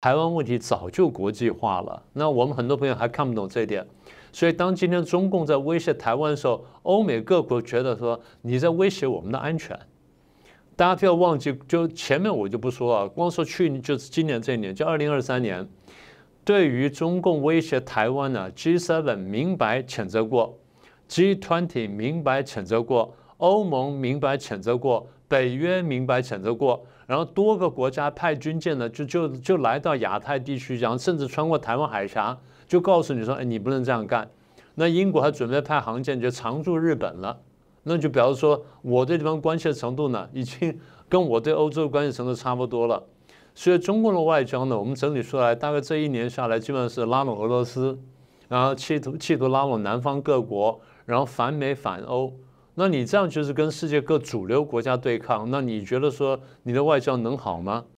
台湾问题早就国际化了。那我们很多朋友还看不懂这一点，所以当今天中共在威胁台湾的时候，欧美各国觉得说你在威胁我们的安全。大家不要忘记，就前面我就不说了，光说去年就是今年这一年，就二零二三年，对于中共威胁台湾呢，G7 明白谴责过，G20 明白谴责过，欧盟明白谴责过，北约明白谴责过，然后多个国家派军舰呢，就就就来到亚太地区，然后甚至穿过台湾海峡，就告诉你说，哎，你不能这样干。那英国还准备派航舰就常驻日本了。那就表示说，我对地方关系的程度呢，已经跟我对欧洲关系程度差不多了。所以中共的外交呢，我们整理出来，大概这一年下来，基本上是拉拢俄罗斯，然后企图企图拉拢南方各国，然后反美反欧。那你这样就是跟世界各主流国家对抗，那你觉得说你的外交能好吗？